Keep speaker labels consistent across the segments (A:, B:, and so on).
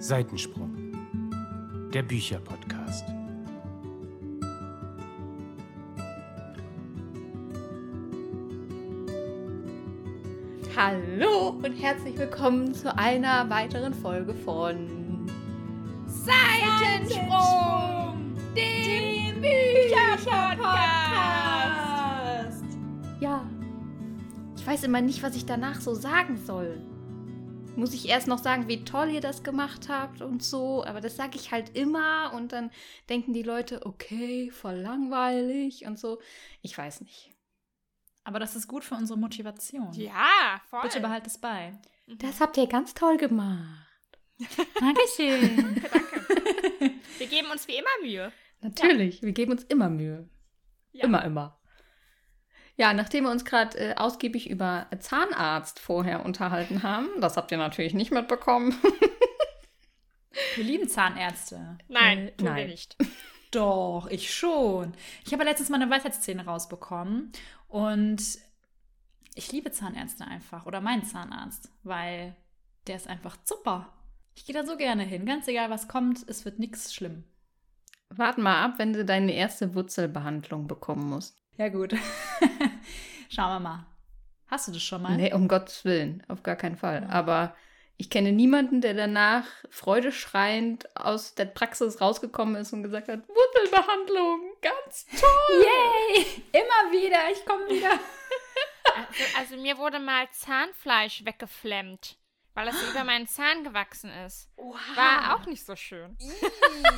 A: Seitensprung, der Bücherpodcast.
B: Hallo und herzlich willkommen zu einer weiteren Folge von
C: Seitensprung, dem Bücherpodcast.
B: Ja, ich weiß immer nicht, was ich danach so sagen soll. Muss ich erst noch sagen, wie toll ihr das gemacht habt und so, aber das sage ich halt immer und dann denken die Leute, okay, voll langweilig und so. Ich weiß nicht.
C: Aber das ist gut für unsere Motivation.
D: Ja, voll.
C: Bitte behalt es bei.
B: Das habt ihr ganz toll gemacht.
C: Dankeschön.
D: Wir geben uns wie immer Mühe.
B: Natürlich, wir geben uns immer Mühe.
D: Ja.
B: Immer, immer. Ja, nachdem wir uns gerade äh, ausgiebig über Zahnarzt vorher unterhalten haben, das habt ihr natürlich nicht mitbekommen.
C: Wir lieben Zahnärzte.
D: Nein,
B: Äh,
D: tun wir
B: nein.
D: nicht.
C: Doch, ich schon. Ich habe letztens meine Weisheitszähne rausbekommen und ich liebe Zahnärzte einfach oder meinen Zahnarzt, weil der ist einfach super. Ich gehe da so gerne hin. Ganz egal, was kommt, es wird nichts schlimm.
B: Wart mal ab, wenn du deine erste Wurzelbehandlung bekommen musst.
C: Ja, gut. Schauen wir mal. Hast du das schon mal?
B: Nee, um Gottes Willen, auf gar keinen Fall. Aber ich kenne niemanden, der danach freudeschreiend aus der Praxis rausgekommen ist und gesagt hat, Wurzelbehandlung, ganz toll.
C: Yay! Immer wieder, ich komme wieder.
D: Also, also mir wurde mal Zahnfleisch weggeflemmt, weil es über meinen Zahn gewachsen ist. War auch nicht so schön.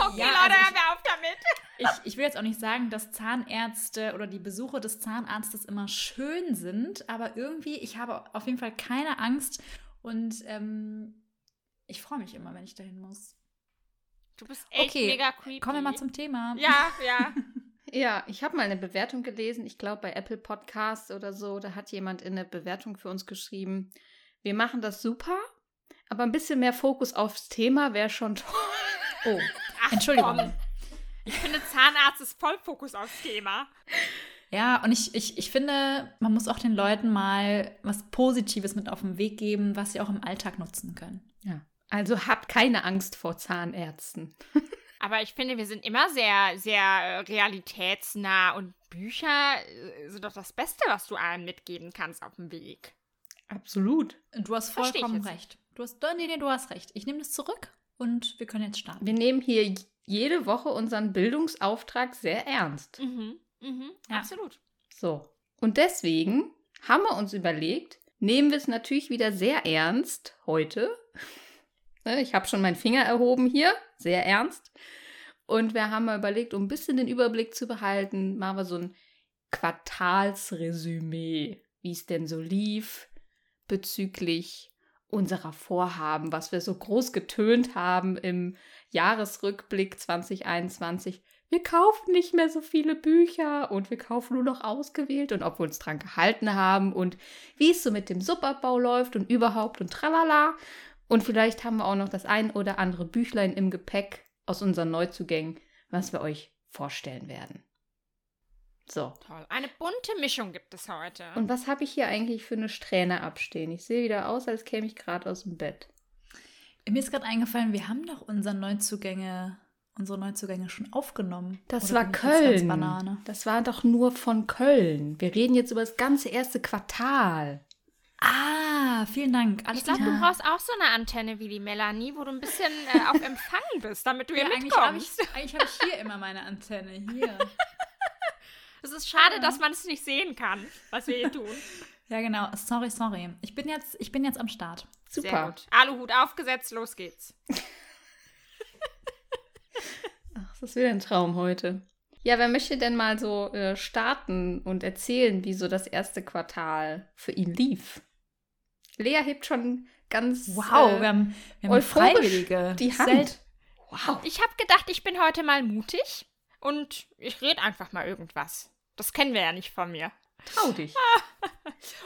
D: Okay,
C: Ja,
D: Leute,
C: also ich-
D: hören wir auf damit.
C: Ich, ich will jetzt auch nicht sagen, dass Zahnärzte oder die Besuche des Zahnarztes immer schön sind, aber irgendwie, ich habe auf jeden Fall keine Angst und ähm, ich freue mich immer, wenn ich dahin muss.
D: Du bist echt
C: Okay,
D: mega creepy.
C: Kommen wir mal zum Thema.
D: Ja, ja.
B: Ja, ich habe mal eine Bewertung gelesen, ich glaube bei Apple Podcasts oder so, da hat jemand in der Bewertung für uns geschrieben, wir machen das super, aber ein bisschen mehr Fokus aufs Thema wäre schon toll.
C: Oh,
D: Ach,
C: Entschuldigung.
D: komm. Ich finde, Zahnarzt ist voll Fokus aufs Thema.
C: Ja, und ich, ich, ich finde, man muss auch den Leuten mal was Positives mit auf den Weg geben, was sie auch im Alltag nutzen können.
B: Ja. Also habt keine Angst vor Zahnärzten.
D: Aber ich finde, wir sind immer sehr, sehr äh, realitätsnah und Bücher äh, sind doch das Beste, was du einem mitgeben kannst auf dem Weg.
B: Absolut.
C: Du hast vollkommen
D: jetzt
C: recht. Du hast, nee, nee, du hast recht. Ich nehme das zurück und wir können jetzt starten.
B: Wir nehmen hier jede Woche unseren Bildungsauftrag sehr ernst.
D: Mhm, mhm,
C: Ja.
D: absolut.
B: So. Und deswegen haben wir uns überlegt, nehmen wir es natürlich wieder sehr ernst heute. Ne, Ich habe schon meinen Finger erhoben hier, sehr ernst. Und wir haben mal überlegt, um ein bisschen den Überblick zu behalten, machen wir so ein Quartalsresümee, wie es denn so lief bezüglich unserer Vorhaben, was wir so groß getönt haben im Jahresrückblick 2021 wir kaufen nicht mehr so viele Bücher und wir kaufen nur noch ausgewählt und ob wir uns dran gehalten haben und wie es so mit dem Subabbau läuft und überhaupt und tralala. Und vielleicht haben wir auch noch das ein oder andere Büchlein im Gepäck aus unseren Neuzugängen, was wir euch vorstellen werden. So.
D: Toll. Eine bunte Mischung gibt es heute.
B: Und was habe ich hier eigentlich für eine Strähne abstehen? Ich sehe wieder aus, als käme ich gerade aus dem Bett.
C: Mir ist gerade eingefallen, wir haben doch unsere Neuzugänge, unsere Neuzugänge schon aufgenommen.
B: Das
C: Oder
B: war Köln.
C: Banane.
B: Das war doch nur von Köln. Wir reden jetzt über das ganze erste Quartal.
C: Ah, vielen Dank. Alles
D: ich glaube, du brauchst auch so eine Antenne wie die Melanie, wo du ein bisschen äh, auf Empfang bist, damit du
C: ja,
D: hier
C: eigentlich habe ich,
D: mitkommst.
C: eigentlich hab ich hier immer meine Antenne. Hier.
D: Es ist schade, dass man es nicht sehen kann, was wir hier tun.
C: ja, genau. Sorry, sorry. Ich bin jetzt, ich bin jetzt am Start.
D: Sehr
B: Super.
D: gut. Aluhut aufgesetzt, los geht's.
B: Ach, das ist wieder ein Traum heute. Ja, wer möchte denn mal so äh, starten und erzählen, wie so das erste Quartal für ihn lief? Lea hebt schon ganz
C: Wow,
B: äh,
C: wir haben, wir haben Freiwillige.
B: die Hand.
C: Sel-
B: Wow.
D: Ich habe gedacht, ich bin heute mal mutig und ich rede einfach mal irgendwas. Das kennen wir ja nicht von mir.
B: Trau dich.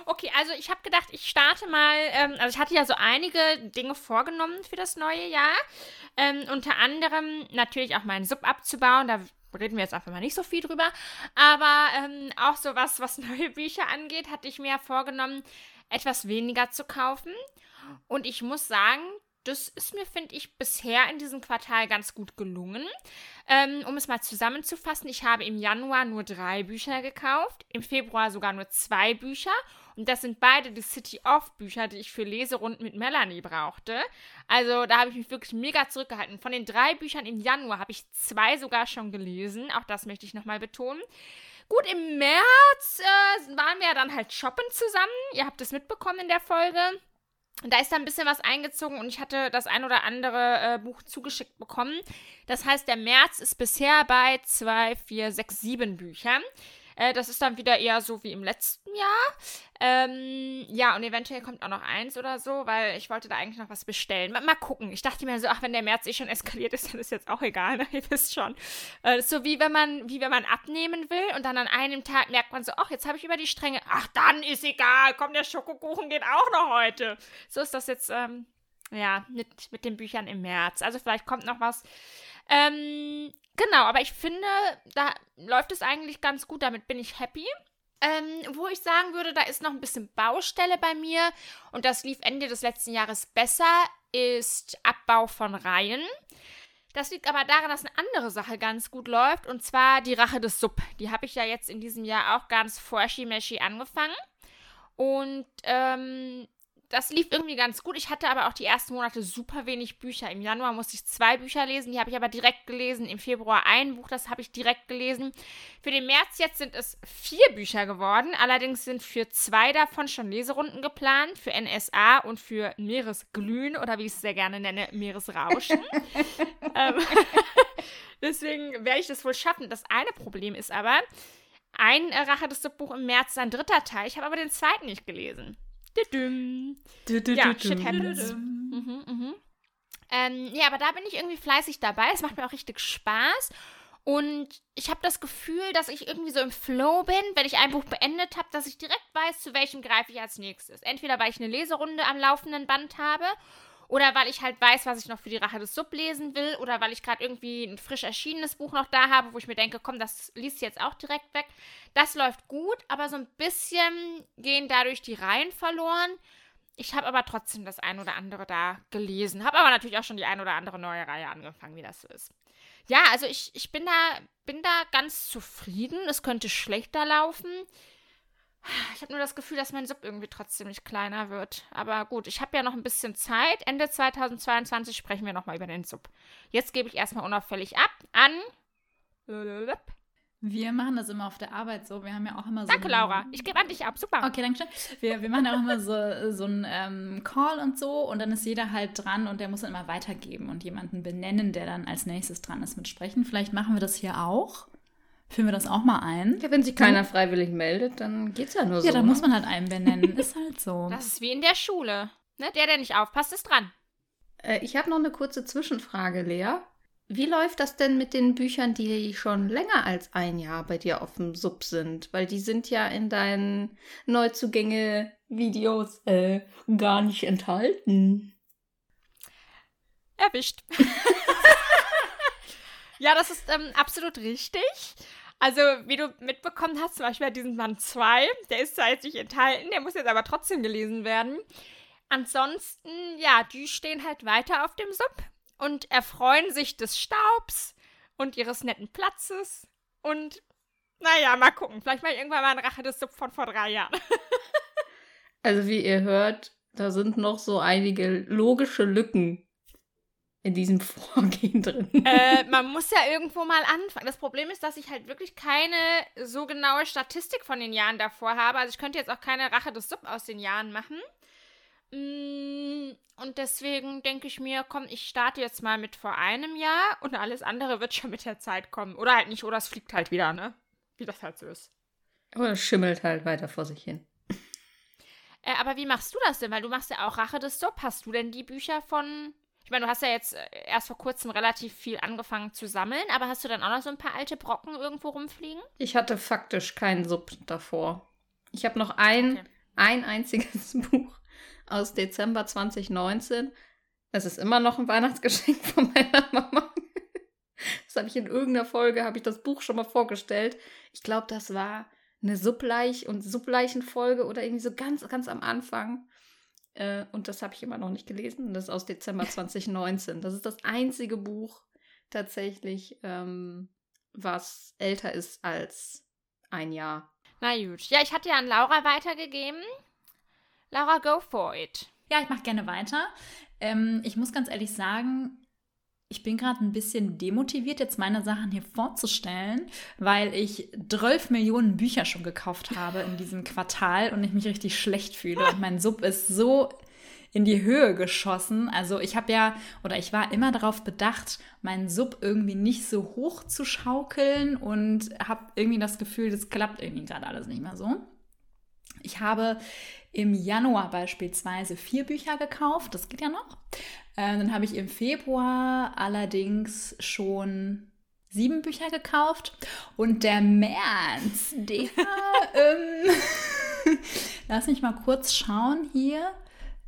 D: Okay, also ich habe gedacht, ich starte mal, ähm, also ich hatte ja so einige Dinge vorgenommen für das neue Jahr. Ähm, unter anderem natürlich auch meinen Sub abzubauen, da reden wir jetzt einfach mal nicht so viel drüber. Aber ähm, auch so was, was neue Bücher angeht, hatte ich mir vorgenommen, etwas weniger zu kaufen. Und ich muss sagen, das ist mir, finde ich, bisher in diesem Quartal ganz gut gelungen. Ähm, um es mal zusammenzufassen, ich habe im Januar nur drei Bücher gekauft, im Februar sogar nur zwei Bücher. Und das sind beide die City of Bücher, die ich für Leserunden mit Melanie brauchte. Also da habe ich mich wirklich mega zurückgehalten. Von den drei Büchern im Januar habe ich zwei sogar schon gelesen. Auch das möchte ich nochmal betonen. Gut, im März äh, waren wir dann halt shoppen zusammen. Ihr habt es mitbekommen in der Folge. Da ist da ein bisschen was eingezogen und ich hatte das ein oder andere äh, Buch zugeschickt bekommen. Das heißt, der März ist bisher bei 2, 4, 6, 7 Büchern. Äh, das ist dann wieder eher so wie im letzten Jahr. Ähm, ja, und eventuell kommt auch noch eins oder so, weil ich wollte da eigentlich noch was bestellen. Mal, mal gucken. Ich dachte mir so, ach, wenn der März eh schon eskaliert ist, dann ist jetzt auch egal, ne? Ihr wisst schon. Äh, so wie wenn man, wie wenn man abnehmen will und dann an einem Tag merkt man so, ach, jetzt habe ich über die Stränge. Ach, dann ist egal. Komm, der Schokokuchen geht auch noch heute. So ist das jetzt, ähm, ja, mit, mit den Büchern im März. Also vielleicht kommt noch was. Ähm, Genau, aber ich finde, da läuft es eigentlich ganz gut. Damit bin ich happy. Ähm, wo ich sagen würde, da ist noch ein bisschen Baustelle bei mir und das lief Ende des letzten Jahres besser, ist Abbau von Reihen. Das liegt aber daran, dass eine andere Sache ganz gut läuft und zwar die Rache des Sub. Die habe ich ja jetzt in diesem Jahr auch ganz forschi-meschi angefangen. Und ähm, das lief irgendwie ganz gut. Ich hatte aber auch die ersten Monate super wenig Bücher. Im Januar musste ich zwei Bücher lesen, die habe ich aber direkt gelesen. Im Februar ein Buch, das habe ich direkt gelesen. Für den März jetzt sind es vier Bücher geworden. Allerdings sind für zwei davon schon Leserunden geplant. Für NSA und für Meeresglühen oder wie ich es sehr gerne nenne, Meeresrauschen. ähm, deswegen werde ich das wohl schaffen. Das eine Problem ist aber, ein Rache des Buch im März ist ein dritter Teil. Ich habe aber den zweiten nicht gelesen. Ja, shit happens. Mhm, mhm. Ähm, ja, aber da bin ich irgendwie fleißig dabei. Es macht mir auch richtig Spaß. Und ich habe das Gefühl, dass ich irgendwie so im Flow bin, wenn ich ein Buch beendet habe, dass ich direkt weiß, zu welchem greife ich als nächstes. Entweder weil ich eine Leserunde am laufenden Band habe oder weil ich halt weiß, was ich noch für die Rache des Sub lesen will. Oder weil ich gerade irgendwie ein frisch erschienenes Buch noch da habe, wo ich mir denke, komm, das liest jetzt auch direkt weg. Das läuft gut, aber so ein bisschen gehen dadurch die Reihen verloren. Ich habe aber trotzdem das ein oder andere da gelesen. Habe aber natürlich auch schon die ein oder andere neue Reihe angefangen, wie das so ist. Ja, also ich, ich bin, da, bin da ganz zufrieden. Es könnte schlechter laufen. Ich habe nur das Gefühl, dass mein Sub irgendwie trotzdem nicht kleiner wird. Aber gut, ich habe ja noch ein bisschen Zeit. Ende 2022 sprechen wir nochmal über den Sub. Jetzt gebe ich erstmal unauffällig ab an.
C: Wir machen das immer auf der Arbeit so. Wir haben ja auch immer so.
D: Danke, Laura. Ich gebe an dich ab. Super.
C: Okay, danke schön. Wir, wir machen auch immer so, so einen ähm, Call und so. Und dann ist jeder halt dran und der muss dann immer weitergeben und jemanden benennen, der dann als nächstes dran ist mit Sprechen. Vielleicht machen wir das hier auch. Führen wir das auch mal ein?
B: Ja, wenn sich keiner dann, freiwillig meldet, dann geht's ja nur so.
C: Ja, dann
B: ne?
C: muss man halt einen benennen. ist halt so.
D: Das ist wie in der Schule. Ne? Der, der nicht aufpasst, ist dran.
B: Äh, ich habe noch eine kurze Zwischenfrage, Lea. Wie läuft das denn mit den Büchern, die schon länger als ein Jahr bei dir auf dem Sub sind? Weil die sind ja in deinen Neuzugänge-Videos äh, gar nicht enthalten.
D: Erwischt. ja, das ist ähm, absolut richtig. Also, wie du mitbekommen hast, zum Beispiel diesen Band 2, der ist zwar jetzt nicht enthalten, der muss jetzt aber trotzdem gelesen werden. Ansonsten, ja, die stehen halt weiter auf dem Sub und erfreuen sich des Staubs und ihres netten Platzes. Und naja, mal gucken. Vielleicht mal irgendwann mal ein Rache des Sub von vor drei Jahren.
B: also, wie ihr hört, da sind noch so einige logische Lücken in diesem Vorgehen drin?
D: Äh, man muss ja irgendwo mal anfangen. Das Problem ist, dass ich halt wirklich keine so genaue Statistik von den Jahren davor habe. Also ich könnte jetzt auch keine Rache des Sub aus den Jahren machen. Mm, und deswegen denke ich mir, komm, ich starte jetzt mal mit vor einem Jahr und alles andere wird schon mit der Zeit kommen. Oder halt nicht, oder es fliegt halt wieder, ne? Wie das halt so ist.
B: Oder es schimmelt halt weiter vor sich hin.
D: Äh, aber wie machst du das denn? Weil du machst ja auch Rache des Sub. Hast du denn die Bücher von ich meine, du hast ja jetzt äh, erst vor kurzem relativ viel angefangen zu sammeln, aber hast du dann auch noch so ein paar alte Brocken irgendwo rumfliegen?
B: Ich hatte faktisch keinen Sub davor. Ich habe noch ein, okay. ein einziges Buch aus Dezember 2019. Es ist immer noch ein Weihnachtsgeschenk von meiner Mama. Das habe ich in irgendeiner Folge, habe ich das Buch schon mal vorgestellt. Ich glaube, das war eine Subleich- und Subleichenfolge oder irgendwie so ganz, ganz am Anfang. Äh, und das habe ich immer noch nicht gelesen. Das ist aus Dezember 2019. Das ist das einzige Buch tatsächlich, ähm, was älter ist als ein Jahr.
D: Na gut. Ja, ich hatte ja an Laura weitergegeben. Laura, go for it.
C: Ja, ich mache gerne weiter. Ähm, ich muss ganz ehrlich sagen, ich bin gerade ein bisschen demotiviert, jetzt meine Sachen hier vorzustellen, weil ich 12 Millionen Bücher schon gekauft habe in diesem Quartal und ich mich richtig schlecht fühle. Und mein Sub ist so in die Höhe geschossen. Also ich habe ja, oder ich war immer darauf bedacht, meinen Sub irgendwie nicht so hoch zu schaukeln und habe irgendwie das Gefühl, das klappt irgendwie gerade alles nicht mehr so. Ich habe im Januar beispielsweise vier Bücher gekauft, das geht ja noch. Äh, dann habe ich im Februar allerdings schon sieben Bücher gekauft und der März, der, ähm, lass mich mal kurz schauen hier.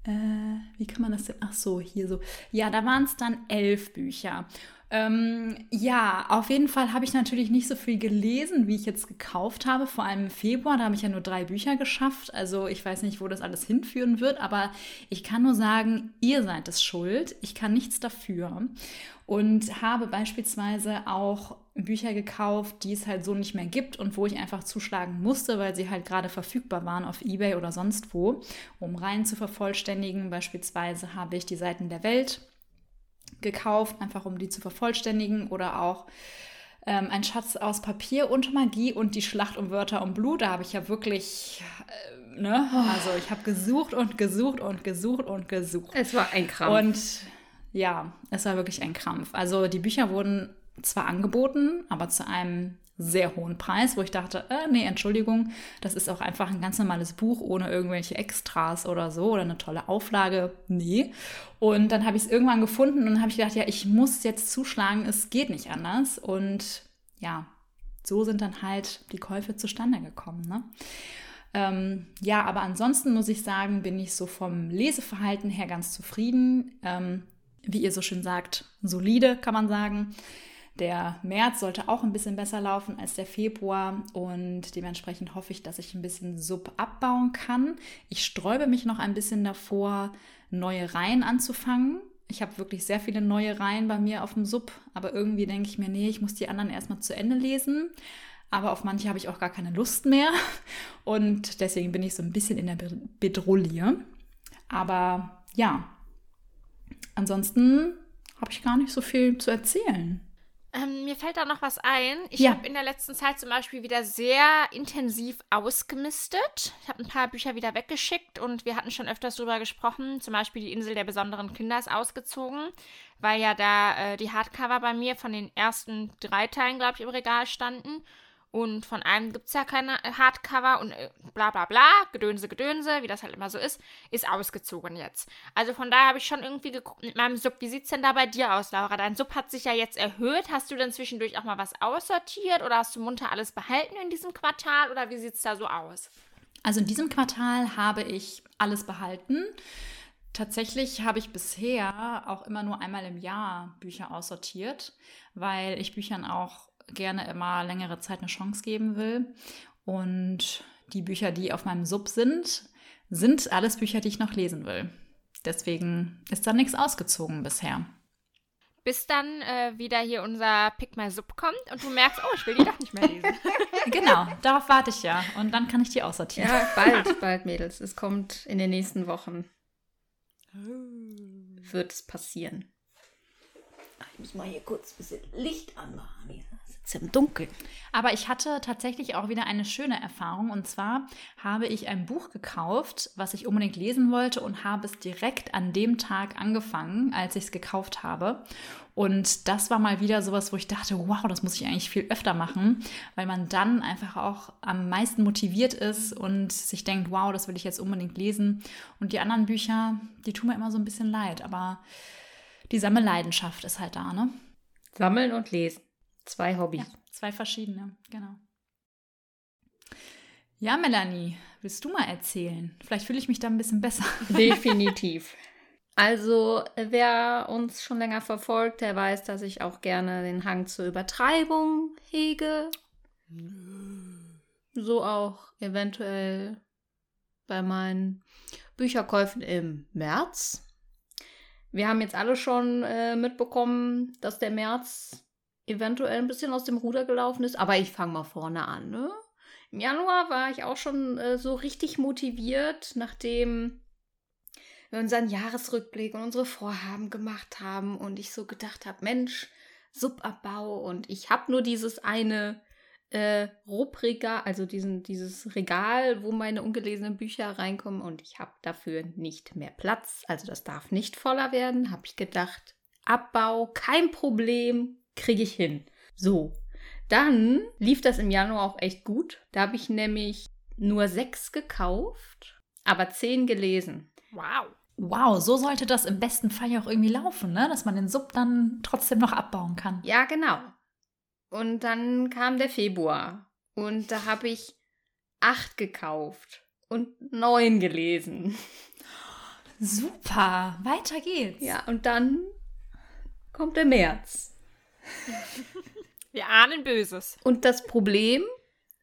C: Äh, wie kann man das denn? Ach so, hier so. Ja, da waren es dann elf Bücher. Ähm, ja, auf jeden Fall habe ich natürlich nicht so viel gelesen, wie ich jetzt gekauft habe. Vor allem im Februar, da habe ich ja nur drei Bücher geschafft. Also ich weiß nicht, wo das alles hinführen wird, aber ich kann nur sagen, ihr seid es schuld. Ich kann nichts dafür. Und habe beispielsweise auch Bücher gekauft, die es halt so nicht mehr gibt und wo ich einfach zuschlagen musste, weil sie halt gerade verfügbar waren auf eBay oder sonst wo, um rein zu vervollständigen. Beispielsweise habe ich die Seiten der Welt gekauft, einfach um die zu vervollständigen oder auch ähm, ein Schatz aus Papier und Magie und die Schlacht um Wörter und Blut. Da habe ich ja wirklich, äh, ne, also ich habe gesucht und gesucht und gesucht und gesucht.
B: Es war ein Krampf.
C: Und ja, es war wirklich ein Krampf. Also die Bücher wurden zwar angeboten, aber zu einem sehr hohen Preis, wo ich dachte, äh, nee, Entschuldigung, das ist auch einfach ein ganz normales Buch ohne irgendwelche Extras oder so oder eine tolle Auflage. Nee. Und dann habe ich es irgendwann gefunden und habe ich gedacht, ja, ich muss jetzt zuschlagen, es geht nicht anders. Und ja, so sind dann halt die Käufe zustande gekommen. Ne? Ähm, ja, aber ansonsten muss ich sagen, bin ich so vom Leseverhalten her ganz zufrieden. Ähm, wie ihr so schön sagt, solide, kann man sagen. Der März sollte auch ein bisschen besser laufen als der Februar und dementsprechend hoffe ich, dass ich ein bisschen Sub abbauen kann. Ich sträube mich noch ein bisschen davor, neue Reihen anzufangen. Ich habe wirklich sehr viele neue Reihen bei mir auf dem Sub, aber irgendwie denke ich mir, nee, ich muss die anderen erstmal zu Ende lesen. Aber auf manche habe ich auch gar keine Lust mehr und deswegen bin ich so ein bisschen in der Bedrulle. Aber ja, ansonsten habe ich gar nicht so viel zu erzählen.
D: Ähm, mir fällt da noch was ein. Ich
C: Ja.
D: habe in der letzten Zeit zum Beispiel wieder sehr intensiv ausgemistet. Ich habe ein paar Bücher wieder weggeschickt und wir hatten schon öfters drüber gesprochen. Zum Beispiel die Insel der besonderen Kinder ist ausgezogen, weil ja da äh, die Hardcover bei mir von den ersten drei Teilen, glaube ich, im Regal standen. Und von einem gibt es ja keine äh, Hardcover und äh, bla bla bla, Gedönse, Gedönse, wie das halt immer so ist, ist ausgezogen jetzt. Also von daher habe ich schon irgendwie geguckt mit meinem Sub. Wie sieht es denn da bei dir aus, Laura? Dein Sub hat sich ja jetzt erhöht. Hast du denn zwischendurch auch mal was aussortiert oder hast du munter alles behalten in diesem Quartal oder wie sieht es da so aus?
C: Also in diesem Quartal habe ich alles behalten. Tatsächlich habe ich bisher auch immer nur einmal im Jahr Bücher aussortiert, weil ich Büchern auch gerne immer längere Zeit eine Chance geben will. Und die Bücher, die auf meinem Sub sind, sind alles Bücher, die ich noch lesen will. Deswegen ist da nichts ausgezogen bisher.
D: Bis dann äh, wieder hier unser Pick My Sub kommt und du merkst, oh, ich will die doch nicht mehr lesen.
C: Genau, darauf warte ich ja. Und dann kann ich die aussortieren.
B: Ja, bald, bald, Mädels. Es kommt in den nächsten Wochen. Wird es passieren. Ich muss mal hier kurz ein bisschen Licht anmachen. Hier im Dunkeln.
C: Aber ich hatte tatsächlich auch wieder eine schöne Erfahrung. Und zwar habe ich ein Buch gekauft, was ich unbedingt lesen wollte und habe es direkt an dem Tag angefangen, als ich es gekauft habe. Und das war mal wieder sowas, wo ich dachte, wow, das muss ich eigentlich viel öfter machen, weil man dann einfach auch am meisten motiviert ist und sich denkt, wow, das will ich jetzt unbedingt lesen. Und die anderen Bücher, die tun mir immer so ein bisschen leid, aber die Sammelleidenschaft ist halt da, ne?
B: Sammeln und lesen. Zwei Hobbys.
C: Ja, zwei verschiedene, genau. Ja, Melanie, willst du mal erzählen? Vielleicht fühle ich mich da ein bisschen besser.
B: Definitiv. Also, wer uns schon länger verfolgt, der weiß, dass ich auch gerne den Hang zur Übertreibung hege. So auch eventuell bei meinen Bücherkäufen im März. Wir haben jetzt alle schon äh, mitbekommen, dass der März eventuell ein bisschen aus dem Ruder gelaufen ist, aber ich fange mal vorne an. Ne? Im Januar war ich auch schon äh, so richtig motiviert, nachdem wir unseren Jahresrückblick und unsere Vorhaben gemacht haben und ich so gedacht habe, Mensch, Subabbau und ich habe nur dieses eine äh, Rubregal, also diesen, dieses Regal, wo meine ungelesenen Bücher reinkommen und ich habe dafür nicht mehr Platz, also das darf nicht voller werden, habe ich gedacht, Abbau, kein Problem, kriege ich hin. So, dann lief das im Januar auch echt gut. Da habe ich nämlich nur sechs gekauft, aber zehn gelesen.
D: Wow.
C: Wow, so sollte das im besten Fall ja auch irgendwie laufen, ne? Dass man den Sub dann trotzdem noch abbauen kann.
B: Ja, genau. Und dann kam der Februar und da habe ich acht gekauft und neun gelesen.
C: Super, weiter geht's.
B: Ja, und dann kommt der März.
D: Wir ahnen Böses.
B: Und das Problem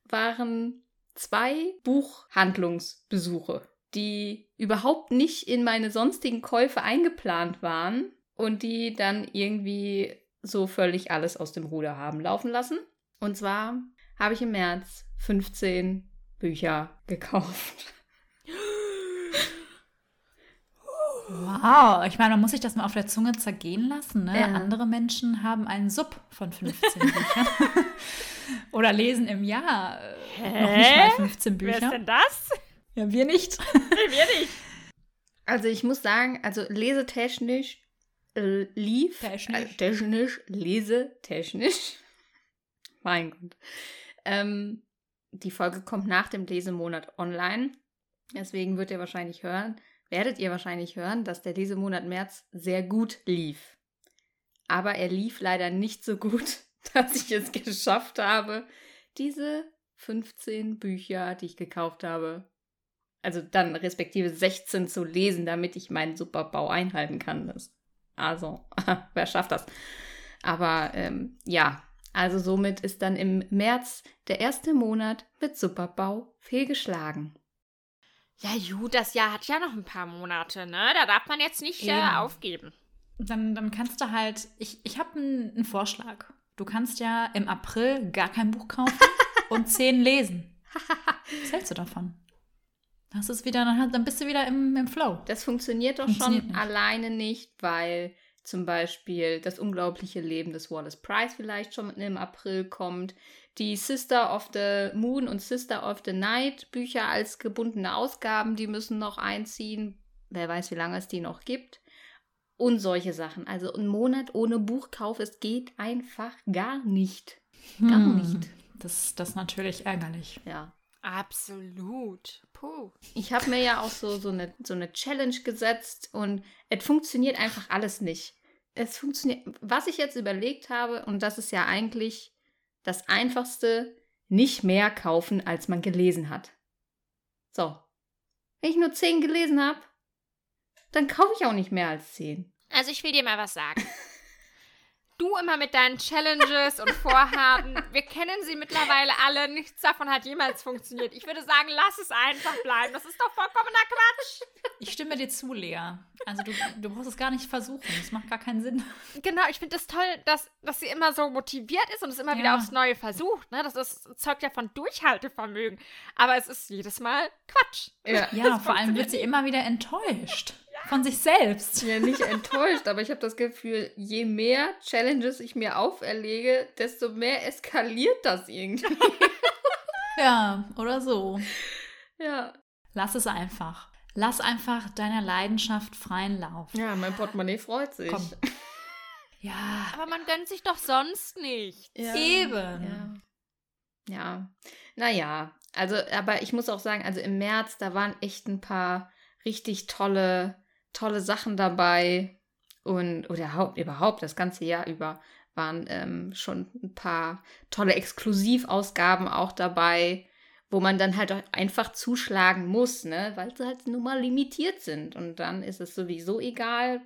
B: waren zwei Buchhandlungsbesuche, die überhaupt nicht in meine sonstigen Käufe eingeplant waren und die dann irgendwie so völlig alles aus dem Ruder haben laufen lassen. Und zwar habe ich im März 15 Bücher gekauft.
C: Wow, ich meine, man muss sich das mal auf der Zunge zergehen lassen. Ne?
B: Ja.
C: Andere Menschen haben einen Sub von 15 Büchern. Oder lesen im Jahr äh, noch nicht mal 15
D: Wer ist
C: Bücher.
D: denn das?
C: Ja, wir nicht.
D: Nee, wir nicht.
B: Also ich muss sagen, also lesetechnisch äh, lief.
C: Technisch.
B: Äh, technisch, lesetechnisch. mein Gott. Ähm, die Folge kommt nach dem Lesemonat online. Deswegen wird ihr wahrscheinlich hören, werdet ihr wahrscheinlich hören, dass der Lesemonat März sehr gut lief. Aber er lief leider nicht so gut, dass ich es geschafft habe, diese 15 Bücher, die ich gekauft habe, also dann respektive 16 zu lesen, damit ich meinen Superbau einhalten kann. Also, wer schafft das? Aber ähm, ja, also somit ist dann im März der erste Monat mit Superbau fehlgeschlagen.
D: Ja, gut, das Jahr hat ja noch ein paar Monate, ne? Da darf man jetzt nicht äh,
C: Eben.
D: aufgeben.
C: Dann, dann kannst du halt, ich, ich habe einen, Vorschlag. Du kannst ja im April gar kein Buch kaufen und zehn lesen. Was hältst du davon? Das ist wieder, dann, dann bist du wieder im, im Flow.
B: Das funktioniert doch
C: Funktioniert
B: schon
C: nicht.
B: alleine nicht, weil zum Beispiel das unglaubliche Leben des Wallace Price vielleicht schon im April kommt. Die Sister of the Moon und Sister of the Night Bücher als gebundene Ausgaben, die müssen noch einziehen. Wer weiß, wie lange es die noch gibt. Und solche Sachen. Also ein Monat ohne Buchkauf, es geht einfach gar nicht. Gar
C: Hm,
B: nicht.
C: Das, das ist natürlich ärgerlich.
B: Ja.
D: Absolut. Puh.
B: Ich habe mir ja auch so, so, eine, so eine Challenge gesetzt und es funktioniert einfach alles nicht. Es funktioniert. Was ich jetzt überlegt habe, und das ist ja eigentlich das Einfachste, nicht mehr kaufen, als man gelesen hat. So. Wenn ich nur zehn gelesen habe, dann kaufe ich auch nicht mehr als zehn.
D: Also ich will dir mal was sagen. Du immer mit deinen Challenges und Vorhaben. Wir kennen sie mittlerweile alle. Nichts davon hat jemals funktioniert. Ich würde sagen, lass es einfach bleiben. Das ist doch vollkommener Quatsch.
C: Ich stimme dir zu, Lea. Also du, du brauchst es gar nicht versuchen. Das macht gar keinen Sinn.
D: Genau, ich finde es das toll, dass, dass sie immer so motiviert ist und es immer
C: Ja.
D: wieder aufs Neue versucht. Ne? Das ist, zeugt ja von Durchhaltevermögen. Aber es ist jedes Mal Quatsch.
B: Ja.
C: Ja, vor allem wird sie immer wieder enttäuscht. Von sich selbst.
B: Ja, nicht enttäuscht, aber ich habe das Gefühl, je mehr Challenges ich mir auferlege, desto mehr eskaliert das irgendwie.
C: Ja, oder so.
B: Ja.
C: Lass es einfach. Lass einfach deiner Leidenschaft freien Lauf.
B: Ja, mein Portemonnaie freut sich.
C: Komm. Ja,
D: Aber man gönnt sich doch sonst nicht.
B: Ja.
C: eben.
B: Ja. Ja. Naja, also, aber ich muss auch sagen, also im März, da waren echt ein paar richtig tolle, tolle Sachen dabei. Und, oder hau- überhaupt, das ganze Jahr über waren ähm, schon ein paar tolle Exklusivausgaben auch dabei, wo man dann halt auch einfach zuschlagen muss, ne? Weil sie halt nun mal limitiert sind. Und dann ist es sowieso egal.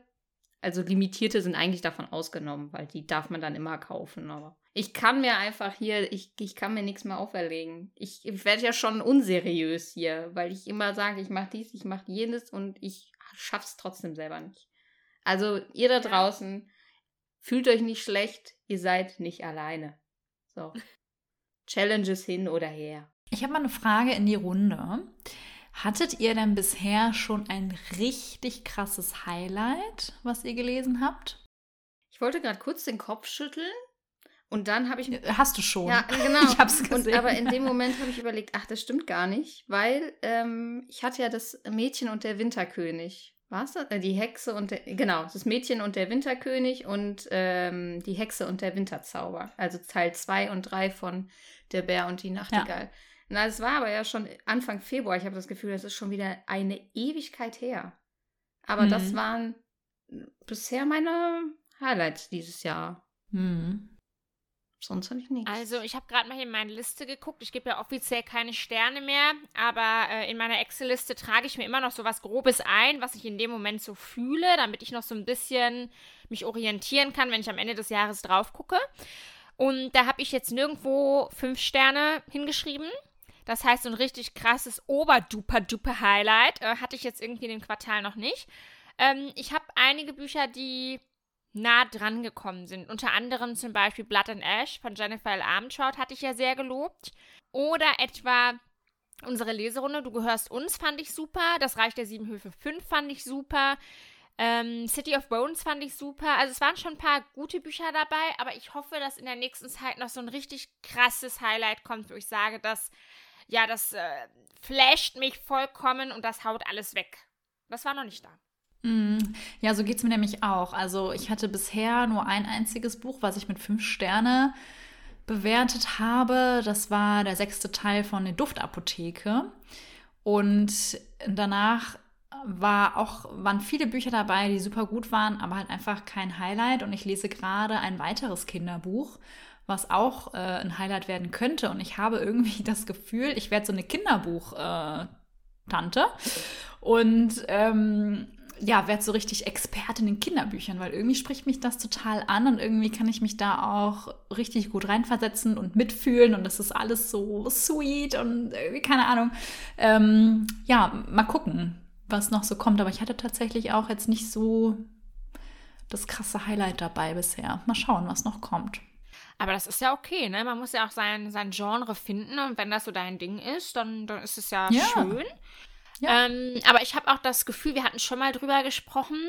B: Also limitierte sind eigentlich davon ausgenommen, weil die darf man dann immer kaufen. Aber ich kann mir einfach hier, ich, ich kann mir nichts mehr auferlegen. Ich werde ja schon unseriös hier, weil ich immer sage, ich mache dies, ich mache jenes und ich schaff's trotzdem selber nicht. Also ihr da draußen, fühlt euch nicht schlecht, ihr seid nicht alleine. So. Challenges hin oder her.
C: Ich habe mal eine Frage in die Runde. Hattet ihr denn bisher schon ein richtig krasses Highlight, was ihr gelesen habt?
B: Ich wollte gerade kurz den Kopf schütteln und dann habe ich.
C: Hast du schon?
B: Ja, genau.
C: Ich hab's gesehen.
B: Und, aber in dem Moment habe ich überlegt, ach, das stimmt gar nicht, weil ähm, ich hatte ja das Mädchen und der Winterkönig. War es das? Äh, die Hexe und der. Genau, das Mädchen und der Winterkönig und ähm, die Hexe und der Winterzauber. Also Teil 2 und 3 von Der Bär und die Nachtigall. Ja. Na, es war aber ja schon Anfang Februar. Ich habe das Gefühl, das ist schon wieder eine Ewigkeit her. Aber mhm. das waren bisher meine Highlights dieses Jahr. Mhm. Sonst habe ich nichts.
D: Also, ich habe gerade mal hier in meine Liste geguckt. Ich gebe ja offiziell keine Sterne mehr, aber äh, in meiner Excel-Liste trage ich mir immer noch so was Grobes ein, was ich in dem Moment so fühle, damit ich noch so ein bisschen mich orientieren kann, wenn ich am Ende des Jahres drauf gucke. Und da habe ich jetzt nirgendwo fünf Sterne hingeschrieben. Das heißt, so ein richtig krasses Oberduper-Duper-Highlight äh, hatte ich jetzt irgendwie in dem Quartal noch nicht. Ähm, ich habe einige Bücher, die nah dran gekommen sind. Unter anderem zum Beispiel Blood and Ash von Jennifer L. Armentrout hatte ich ja sehr gelobt. Oder etwa unsere Leserunde, Du gehörst uns, fand ich super. Das Reich der Sieben Höfe 5 fand ich super. Ähm, City of Bones fand ich super. Also es waren schon ein paar gute Bücher dabei, aber ich hoffe, dass in der nächsten Zeit noch so ein richtig krasses Highlight kommt, wo ich sage, dass ja, das äh, flasht mich vollkommen und das haut alles weg. Das war noch nicht da.
C: Mm, ja, so geht es mir nämlich auch. Also ich hatte bisher nur ein einziges Buch, was ich mit fünf Sterne bewertet habe. Das war der sechste Teil von der Duftapotheke. Und danach war auch, waren viele Bücher dabei, die super gut waren, aber halt einfach kein Highlight. Und ich lese gerade ein weiteres Kinderbuch, was auch äh, ein Highlight werden könnte. Und ich habe irgendwie das Gefühl, ich werde so eine Kinderbuch-Tante. Äh, und ähm, ja, werde so richtig Expertin in Kinderbüchern, weil irgendwie spricht mich das total an und irgendwie kann ich mich da auch richtig gut reinversetzen und mitfühlen und das ist alles so sweet und irgendwie, keine Ahnung. Ähm, ja, mal gucken, was noch so kommt. Aber ich hatte tatsächlich auch jetzt nicht so das krasse Highlight dabei bisher. Mal schauen, was noch kommt.
D: Aber das ist ja okay, ne? Man muss ja auch sein, sein Genre finden und wenn das so dein Ding ist, dann, dann ist es ja, ja. schön. Ja. Ähm, aber ich habe auch das Gefühl, wir hatten schon mal drüber gesprochen.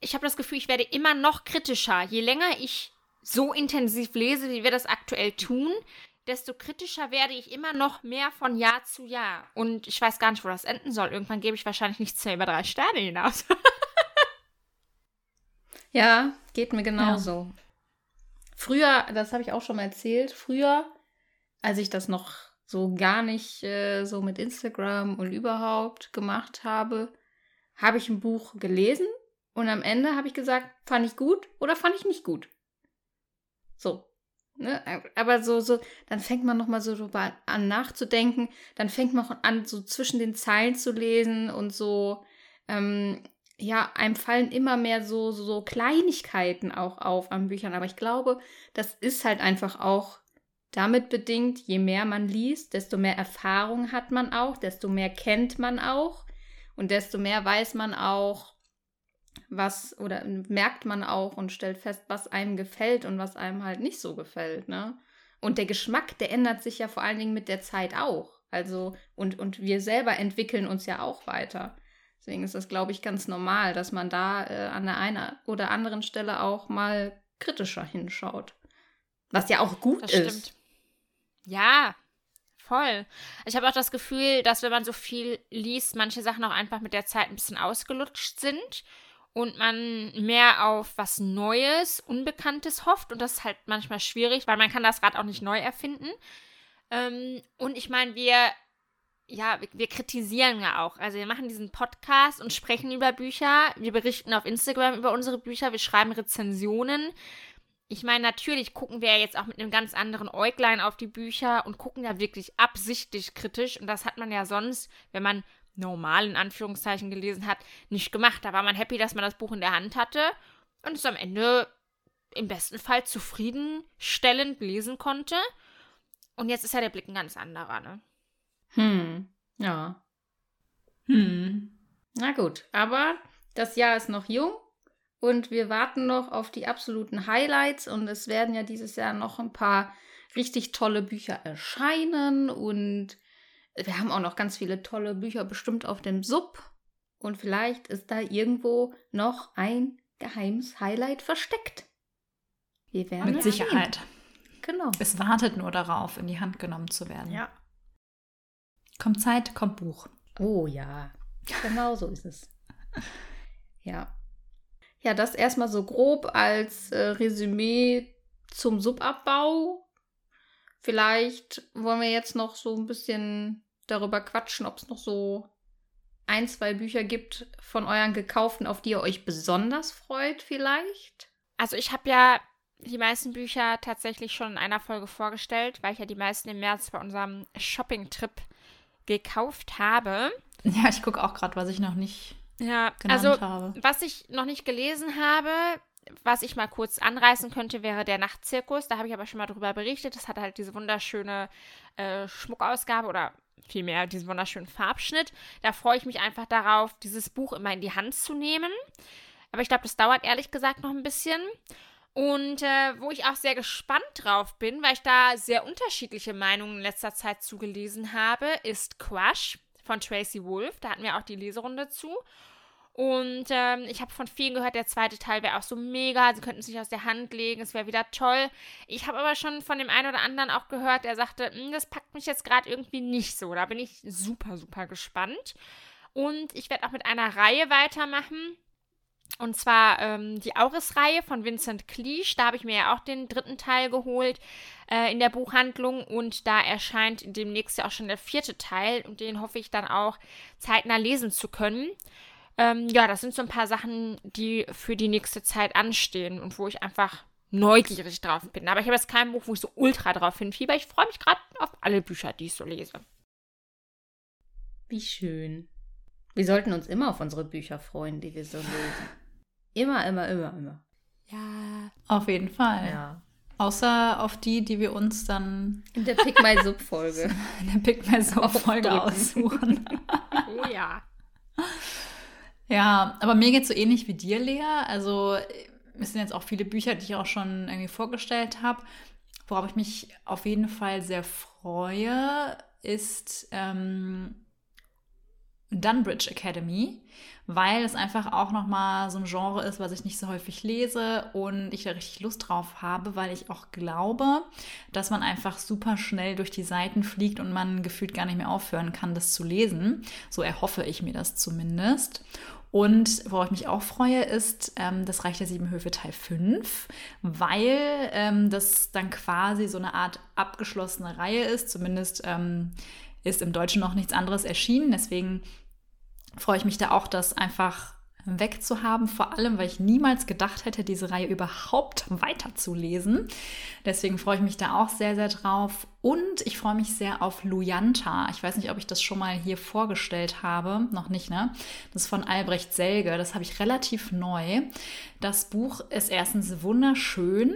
D: Ich habe das Gefühl, ich werde immer noch kritischer. Je länger ich so intensiv lese, wie wir das aktuell tun, desto kritischer werde ich immer noch mehr von Jahr zu Jahr. Und ich weiß gar nicht, wo das enden soll. Irgendwann gebe ich wahrscheinlich nichts mehr über drei Sterne hinaus.
B: ja, geht mir genauso. Ja. Früher, das habe ich auch schon mal erzählt, früher, als ich das noch so gar nicht äh, so mit Instagram und überhaupt gemacht habe, habe ich ein Buch gelesen und am Ende habe ich gesagt, fand ich gut oder fand ich nicht gut. So. Ne? Aber so, so, dann fängt man nochmal so drüber an nachzudenken, dann fängt man an, so zwischen den Zeilen zu lesen und so, ähm, ja, einem fallen immer mehr so, so, so Kleinigkeiten auch auf an Büchern. Aber ich glaube, das ist halt einfach auch damit bedingt, je mehr man liest, desto mehr Erfahrung hat man auch, desto mehr kennt man auch und desto mehr weiß man auch, was oder merkt man auch und stellt fest, was einem gefällt und was einem halt nicht so gefällt, ne? Und der Geschmack, der ändert sich ja vor allen Dingen mit der Zeit auch. Also, und, und wir selber entwickeln uns ja auch weiter. Deswegen ist das, glaube ich, ganz normal, dass man da äh, an der einen oder anderen Stelle auch mal kritischer hinschaut. Was ja auch gut das ist. Stimmt.
D: Ja, voll. Ich habe auch das Gefühl, dass wenn man so viel liest, manche Sachen auch einfach mit der Zeit ein bisschen ausgelutscht sind und man mehr auf was Neues, Unbekanntes hofft. Und das ist halt manchmal schwierig, weil man kann das Rad auch nicht neu erfinden. Ähm, und ich meine, wir, ja, wir, wir kritisieren ja auch. Also wir machen diesen Podcast und sprechen über Bücher. Wir berichten auf Instagram über unsere Bücher. Wir schreiben Rezensionen ich meine, natürlich gucken wir ja jetzt auch mit einem ganz anderen Äuglein auf die Bücher und gucken ja wirklich absichtlich kritisch. Und das hat man ja sonst, wenn man normal in Anführungszeichen gelesen hat, nicht gemacht. Da war man happy, dass man das Buch in der Hand hatte und es am Ende im besten Fall zufriedenstellend lesen konnte. Und jetzt ist ja der Blick ein ganz anderer, ne?
B: Hm, ja.
C: Hm.
B: Na gut, aber das Jahr ist noch jung und wir warten noch auf die absoluten Highlights und es werden ja dieses Jahr noch ein paar richtig tolle Bücher erscheinen und wir haben auch noch ganz viele tolle Bücher bestimmt auf dem Sub und vielleicht ist da irgendwo noch ein geheimes Highlight versteckt. Wir werden
C: Mit Sicherheit.
B: sehen. Genau.
C: Es wartet nur darauf, in die Hand genommen zu werden.
D: Ja.
C: Kommt Zeit, kommt Buch.
B: Oh ja, genau so ist es. Ja. Ja, das erstmal so grob als äh, Resümee zum Subabbau. Vielleicht wollen wir jetzt noch so ein bisschen darüber quatschen, ob es noch so ein, zwei Bücher gibt von euren gekauften, auf die ihr euch besonders freut, vielleicht.
D: Also ich habe ja die meisten Bücher tatsächlich schon in einer Folge vorgestellt, weil ich ja die meisten im März bei unserem Shopping-Trip gekauft habe.
C: Ja, ich gucke auch gerade, was ich noch nicht
D: Ja, also
C: habe.
D: was ich noch nicht gelesen habe, was ich mal kurz anreißen könnte, wäre der Nachtzirkus. Da habe ich aber schon mal drüber berichtet. Das hat halt diese wunderschöne äh, Schmuckausgabe oder vielmehr diesen wunderschönen Farbschnitt. Da freue ich mich einfach darauf, dieses Buch immer in die Hand zu nehmen. Aber ich glaube, das dauert ehrlich gesagt noch ein bisschen. Und äh, wo ich auch sehr gespannt drauf bin, weil ich da sehr unterschiedliche Meinungen in letzter Zeit zugelesen habe, ist Crush von Tracy Wolf. Da hatten wir auch die Leserunde zu. Und ähm, ich habe von vielen gehört, der zweite Teil wäre auch so mega. Sie könnten es sich aus der Hand legen, es wäre wieder toll. Ich habe aber schon von dem einen oder anderen auch gehört, der sagte, "Hm, das packt mich jetzt gerade irgendwie nicht so. Da bin ich super, super gespannt. Und ich werde auch mit einer Reihe weitermachen. Und zwar ähm, die Auris-Reihe von Vincent Cleage. Da habe ich mir ja auch den dritten Teil geholt äh, in der Buchhandlung. Und da erscheint demnächst ja auch schon der vierte Teil. Und den hoffe ich dann auch zeitnah lesen zu können. Ähm, ja, das sind so ein paar Sachen, die für die nächste Zeit anstehen und wo ich einfach neugierig drauf bin. Aber ich habe jetzt kein Buch, wo ich so ultra drauf hinfieber. Ich freue mich gerade auf alle Bücher, die ich so lese.
B: Wie schön. Wir sollten uns immer auf unsere Bücher freuen, die wir so lesen. Immer, immer, immer, immer.
D: Ja.
C: Auf jeden Fall.
B: Ja.
C: Außer auf die, die wir uns dann
B: In der Pick My Sub Folge.
C: in der Pick My Folge
B: Aufdrücken.
C: aussuchen.
D: Oh ja.
C: Ja, aber mir geht so ähnlich wie dir, Lea. Also es sind jetzt auch viele Bücher, die ich auch schon irgendwie vorgestellt habe. Worauf ich mich auf jeden Fall sehr freue, ist ähm, Dunbridge Academy, weil es einfach auch nochmal so ein Genre ist, was ich nicht so häufig lese und ich da richtig Lust drauf habe, weil ich auch glaube, dass man einfach super schnell durch die Seiten fliegt und man gefühlt gar nicht mehr aufhören kann, das zu lesen. So erhoffe ich mir das zumindest. Und worauf ich mich auch freue, ist ähm, das Reich der Sieben Höfe Teil 5, weil ähm, das dann quasi so eine Art abgeschlossene Reihe ist. Zumindest ähm, ist im Deutschen noch nichts anderes erschienen. Deswegen freue ich mich da auch, das einfach wegzuhaben, vor allem, weil ich niemals gedacht hätte, diese Reihe überhaupt weiterzulesen. Deswegen freue ich mich da auch sehr, sehr drauf. Und ich freue mich sehr auf Luyanta. Ich weiß nicht, ob ich das schon mal hier vorgestellt habe. Noch nicht, ne? Das ist von Albrecht Selge. Das habe ich relativ neu. Das Buch ist erstens wunderschön.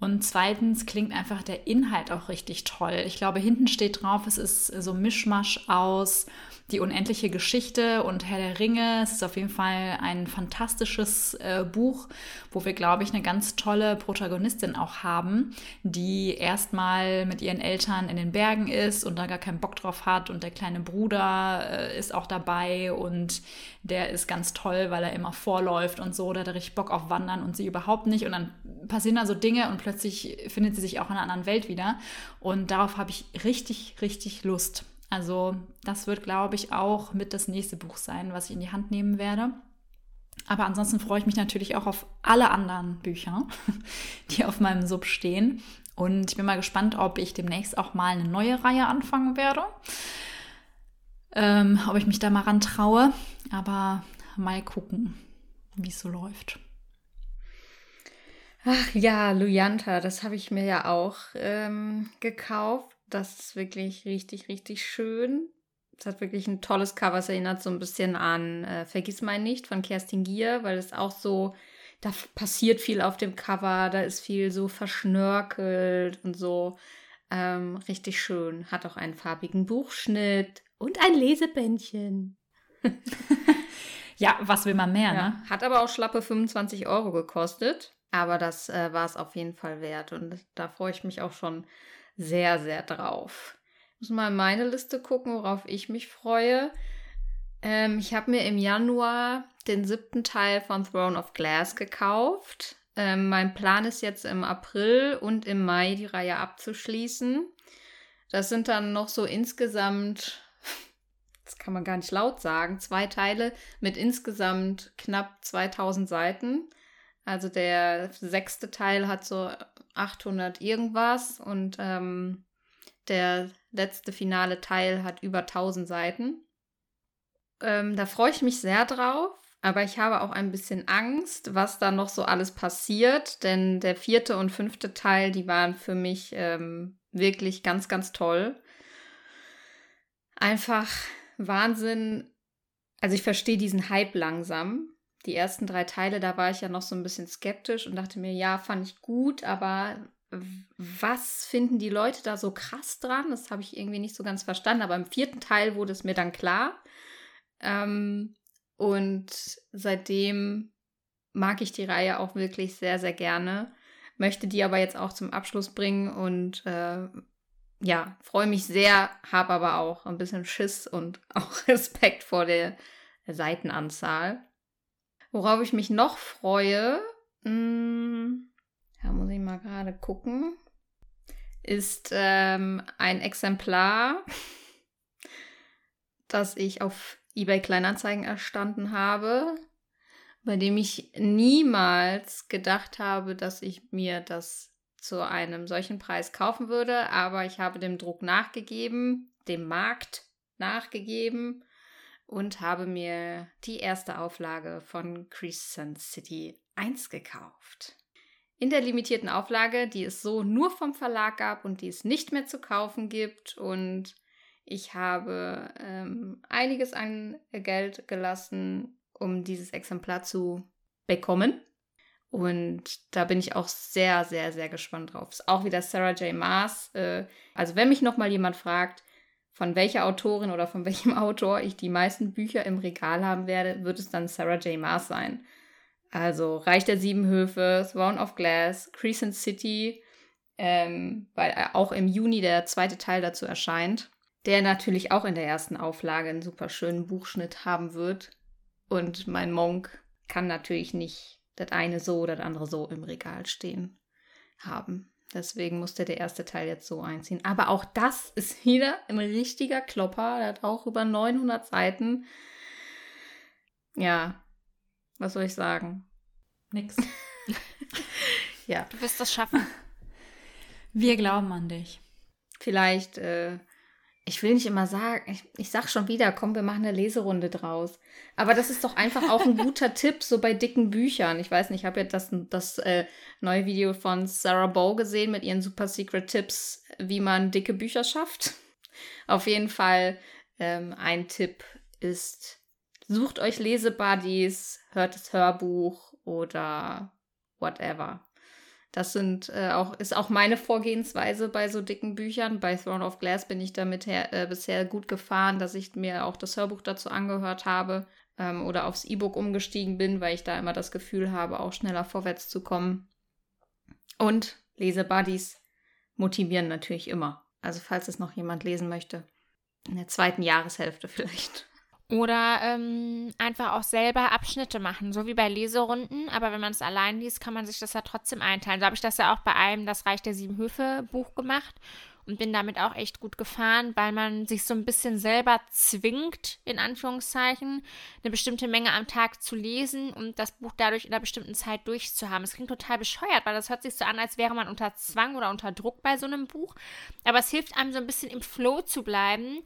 C: Und zweitens klingt einfach der Inhalt auch richtig toll. Ich glaube, hinten steht drauf, es ist so Mischmasch aus die unendliche Geschichte und Herr der Ringe. Es ist auf jeden Fall ein fantastisches äh, Buch, wo wir, glaube ich, eine ganz tolle Protagonistin auch haben, die erstmal mit ihren Eltern in den Bergen ist und da gar keinen Bock drauf hat. Und der kleine Bruder äh, ist auch dabei und der ist ganz toll, weil er immer vorläuft und so. Da hat er richtig Bock auf Wandern und sie überhaupt nicht. Und dann passieren da so Dinge und plötzlich findet sie sich auch in einer anderen Welt wieder. Und darauf habe ich richtig, richtig Lust. Also das wird, glaube ich, auch mit das nächste Buch sein, was ich in die Hand nehmen werde. Aber ansonsten freue ich mich natürlich auch auf alle anderen Bücher, die auf meinem Sub stehen. Und ich bin mal gespannt, ob ich demnächst auch mal eine neue Reihe anfangen werde. Ähm, ob ich mich da mal ran traue. Aber mal gucken, wie es so läuft.
B: Ach ja, Luyanta, das habe ich mir ja auch ähm, gekauft. Das ist wirklich richtig, richtig schön. Es hat wirklich ein tolles Cover. Es erinnert so ein bisschen an äh, Vergiss mein nicht von Kerstin Gier, weil es auch so, da passiert viel auf dem Cover, da ist viel so verschnörkelt und so. Ähm, richtig schön. Hat auch einen farbigen Buchschnitt und ein Lesebändchen.
C: ja, was will man mehr,
B: ja,
C: ne?
B: Hat aber auch schlappe 25 Euro gekostet. Aber das äh, war es auf jeden Fall wert. Und da freue ich mich auch schon sehr, sehr drauf. Ich muss mal in meine Liste gucken, worauf ich mich freue. Ähm, ich habe mir im Januar den siebten Teil von Throne of Glass gekauft. Ähm, mein Plan ist jetzt im April und im Mai die Reihe abzuschließen. Das sind dann noch so insgesamt, das kann man gar nicht laut sagen, zwei Teile mit insgesamt knapp 2000 Seiten. Also der sechste Teil hat so 800 irgendwas und ähm, der letzte finale Teil hat über 1000 Seiten. Ähm, da freue ich mich sehr drauf. Aber ich habe auch ein bisschen Angst, was da noch so alles passiert, denn der vierte und fünfte Teil, die waren für mich ähm, wirklich ganz, ganz toll. Einfach Wahnsinn. Also ich verstehe diesen Hype langsam. Die ersten drei Teile, da war ich ja noch so ein bisschen skeptisch und dachte mir, ja, fand ich gut, aber was finden die Leute da so krass dran? Das habe ich irgendwie nicht so ganz verstanden. Aber im vierten Teil wurde es mir dann klar. Ähm, und seitdem mag ich die Reihe auch wirklich sehr, sehr gerne. Möchte die aber jetzt auch zum Abschluss bringen und äh, ja, freue mich sehr, habe aber auch ein bisschen Schiss und auch Respekt vor der Seitenanzahl. Worauf ich mich noch freue, hm, da muss ich mal gerade gucken, ist ähm, ein Exemplar, das ich auf eBay Kleinanzeigen erstanden habe, bei dem ich niemals gedacht habe, dass ich mir das zu einem solchen Preis kaufen würde, aber ich habe dem Druck nachgegeben, dem Markt nachgegeben und habe mir die erste Auflage von Crescent City 1 gekauft. In der limitierten Auflage, die es so nur vom Verlag gab und die es nicht mehr zu kaufen gibt und ich habe ähm, einiges an Geld gelassen, um dieses Exemplar zu bekommen. Und da bin ich auch sehr, sehr, sehr gespannt drauf. Ist auch wieder Sarah J. Maas. Äh, also wenn mich nochmal jemand fragt, von welcher Autorin oder von welchem Autor ich die meisten Bücher im Regal haben werde, wird es dann Sarah J. Maas sein. Also Reich der Sieben Höfe, Throne of Glass, Crescent City, ähm, weil auch im Juni der zweite Teil dazu erscheint der natürlich auch in der ersten Auflage einen super schönen Buchschnitt haben wird. Und mein Monk kann natürlich nicht das eine so oder das andere so im Regal stehen haben. Deswegen musste der erste Teil jetzt so einziehen. Aber auch das ist wieder ein richtiger Klopper. Der hat auch über 900 Seiten. Ja, was soll ich sagen?
C: Nix.
D: ja. Du wirst das schaffen.
C: Wir glauben an dich.
B: Vielleicht äh, ich will nicht immer sagen, ich, ich sag schon wieder, komm, wir machen eine Leserunde draus. Aber das ist doch einfach auch ein guter Tipp, so bei dicken Büchern. Ich weiß nicht, ich habe ja das, das äh, neue Video von Sarah Bow gesehen mit ihren super secret Tipps, wie man dicke Bücher schafft. Auf jeden Fall ähm, ein Tipp ist, sucht euch Lesebuddies, hört das Hörbuch oder whatever. Das sind äh, auch, ist auch meine Vorgehensweise bei so dicken Büchern. Bei Throne of Glass bin ich damit her, äh, bisher gut gefahren, dass ich mir auch das Hörbuch dazu angehört habe ähm, oder aufs E-Book umgestiegen bin, weil ich da immer das Gefühl habe, auch schneller vorwärts zu kommen. Und Lesebuddies motivieren natürlich immer. Also falls es noch jemand lesen möchte, in der zweiten Jahreshälfte vielleicht.
D: Oder ähm, einfach auch selber Abschnitte machen, so wie bei Leserunden. Aber wenn man es allein liest, kann man sich das ja trotzdem einteilen. So habe ich das ja auch bei einem Das Reich der Sieben Höfe Buch gemacht und bin damit auch echt gut gefahren, weil man sich so ein bisschen selber zwingt, in Anführungszeichen, eine bestimmte Menge am Tag zu lesen und das Buch dadurch in einer bestimmten Zeit durchzuhaben. Es klingt total bescheuert, weil das hört sich so an, als wäre man unter Zwang oder unter Druck bei so einem Buch. Aber es hilft einem so ein bisschen im Flow zu bleiben,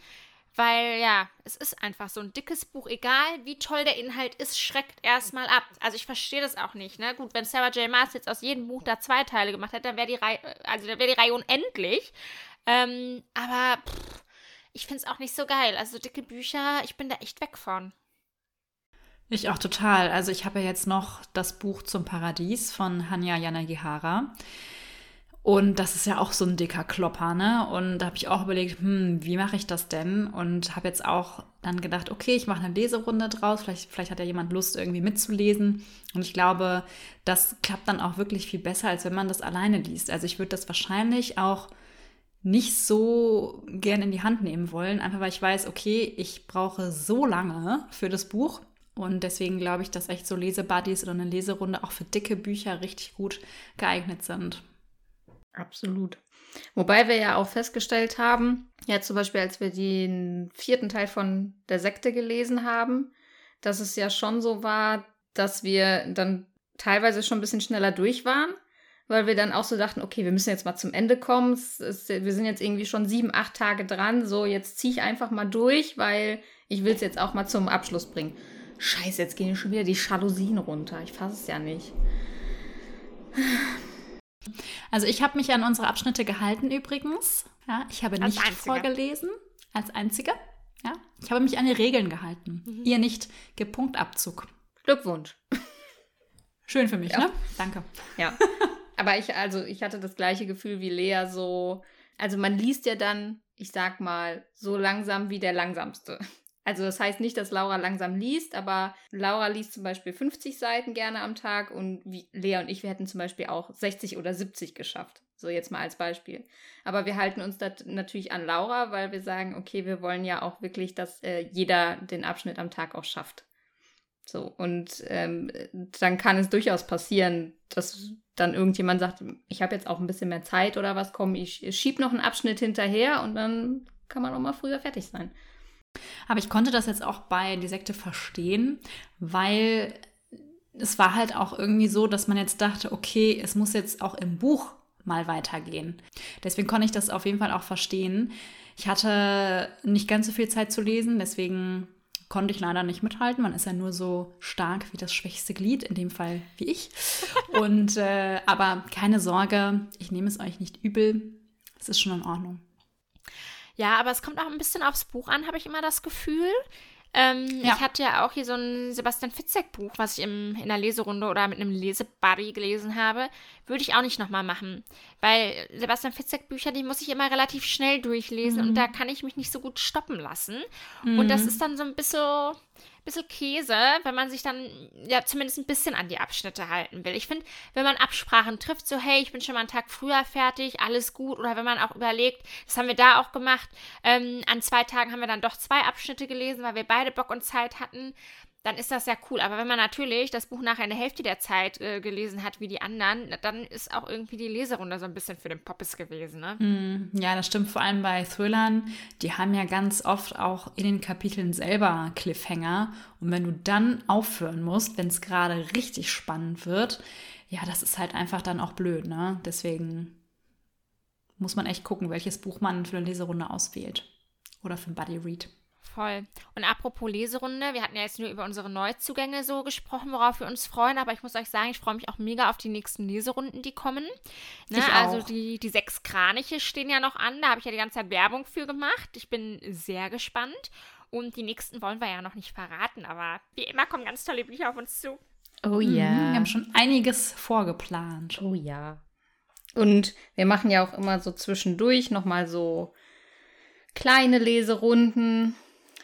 D: weil ja, es ist einfach so ein dickes Buch, egal wie toll der Inhalt ist, schreckt erstmal ab. Also ich verstehe das auch nicht, ne? Gut, wenn Sarah J. Maas jetzt aus jedem Buch da zwei Teile gemacht hätte, dann wäre die Reihe, also dann wäre die Reihe unendlich. Ähm, aber pff, ich finde es auch nicht so geil. Also dicke Bücher, ich bin da echt weg von.
C: Ich auch total. Also ich habe ja jetzt noch das Buch zum Paradies von Hanya Yanagihara. Und das ist ja auch so ein dicker Klopper, ne? Und da habe ich auch überlegt, hm, wie mache ich das denn? Und habe jetzt auch dann gedacht, okay, ich mache eine Leserunde draus. Vielleicht, vielleicht hat ja jemand Lust, irgendwie mitzulesen. Und ich glaube, das klappt dann auch wirklich viel besser, als wenn man das alleine liest. Also ich würde das wahrscheinlich auch nicht so gern in die Hand nehmen wollen, einfach weil ich weiß, okay, ich brauche so lange für das Buch. Und deswegen glaube ich, dass echt so Lesebuddies oder eine Leserunde auch für dicke Bücher richtig gut geeignet sind.
B: Absolut. Wobei wir ja auch festgestellt haben, ja zum Beispiel, als wir den vierten Teil von der Sekte gelesen haben, dass es ja schon so war, dass wir dann teilweise schon ein bisschen schneller durch waren, weil wir dann auch so dachten, okay, wir müssen jetzt mal zum Ende kommen. Ist, wir sind jetzt irgendwie schon sieben, acht Tage dran. So, jetzt ziehe ich einfach mal durch, weil ich will es jetzt auch mal zum Abschluss bringen. Scheiße, jetzt gehen schon wieder die Jalousien runter. Ich fasse es ja nicht.
C: Also ich habe mich an unsere Abschnitte gehalten übrigens. Ja, ich habe
D: Als
C: nicht
D: Einzige.
C: vorgelesen als einzige. Ja, ich habe mich an die Regeln gehalten.
D: Mhm.
C: Ihr nicht Gepunktabzug.
B: Glückwunsch.
C: Schön für mich,
B: Ja.
C: ne? Danke.
B: Ja. Aber ich, also, ich hatte das gleiche Gefühl wie Lea, so. Also, man liest ja dann, ich sag mal, so langsam wie der Langsamste. Also, das heißt nicht, dass Laura langsam liest, aber Laura liest zum Beispiel 50 Seiten gerne am Tag und wie Lea und ich, wir hätten zum Beispiel auch 60 oder 70 geschafft. So jetzt mal als Beispiel. Aber wir halten uns da natürlich an Laura, weil wir sagen, okay, wir wollen ja auch wirklich, dass äh, jeder den Abschnitt am Tag auch schafft. So, und ähm, dann kann es durchaus passieren, dass dann irgendjemand sagt, ich habe jetzt auch ein bisschen mehr Zeit oder was, komm, ich schieb noch einen Abschnitt hinterher und dann kann man auch mal früher fertig sein.
C: Aber ich konnte das jetzt auch bei Die Sekte verstehen, weil es war halt auch irgendwie so, dass man jetzt dachte, okay, es muss jetzt auch im Buch mal weitergehen. Deswegen konnte ich das auf jeden Fall auch verstehen. Ich hatte nicht ganz so viel Zeit zu lesen, deswegen konnte ich leider nicht mithalten. Man ist ja nur so stark wie das schwächste Glied, in dem Fall wie ich. Und äh, aber keine Sorge, ich nehme es euch nicht übel. Es ist schon in Ordnung.
D: Ja, aber es kommt auch ein bisschen aufs Buch an, habe ich immer das Gefühl. Ähm,
C: Ja.
D: Ich hatte ja auch hier so ein Sebastian Fitzek-Buch, was ich im, in einer Leserunde oder mit einem Lesebuddy gelesen habe. Würde ich auch nicht nochmal machen. Weil Sebastian Fitzek-Bücher, die muss ich immer relativ schnell durchlesen und da kann ich mich nicht so gut stoppen lassen. Und das ist dann so ein bisschen, bisschen Käse, wenn man sich dann ja zumindest ein bisschen an die Abschnitte halten will. Ich finde, wenn man Absprachen trifft, so hey, ich bin schon mal einen Tag früher fertig, alles gut, oder wenn man auch überlegt, das haben wir da auch gemacht, ähm, an zwei Tagen haben wir dann doch zwei Abschnitte gelesen, weil wir beide Bock und Zeit hatten, dann ist das ja cool. Aber wenn man natürlich das Buch nachher in Hälfte der Zeit äh, gelesen hat wie die anderen, dann ist auch irgendwie die Leserunde so ein bisschen für den Poppes gewesen, ne?
C: Mm, Ja, das stimmt vor allem bei Thrillern. Die haben ja ganz oft auch in den Kapiteln selber Cliffhanger. Und wenn du dann aufhören musst, wenn es gerade richtig spannend wird, ja, das ist halt einfach dann auch blöd, ne? Deswegen muss man echt gucken, welches Buch man für eine Leserunde auswählt. Oder für ein Buddy Read.
D: Voll. Und apropos Leserunde, wir hatten ja jetzt nur über unsere Neuzugänge so gesprochen, worauf wir uns freuen, aber ich muss euch sagen, ich freue mich auch mega auf die nächsten Leserunden, die kommen. Ne?
C: Ich auch.
D: Also die, die sechs Kraniche stehen ja noch an, da habe ich ja die ganze Zeit Werbung für gemacht. Ich bin sehr gespannt. Und die nächsten wollen wir ja noch nicht verraten, aber wie immer kommen ganz tolle Bücher auf uns zu.
B: Oh
C: Mhm, Wir haben schon einiges vorgeplant.
B: Oh ja. Und wir machen ja auch immer so zwischendurch nochmal so kleine Leserunden.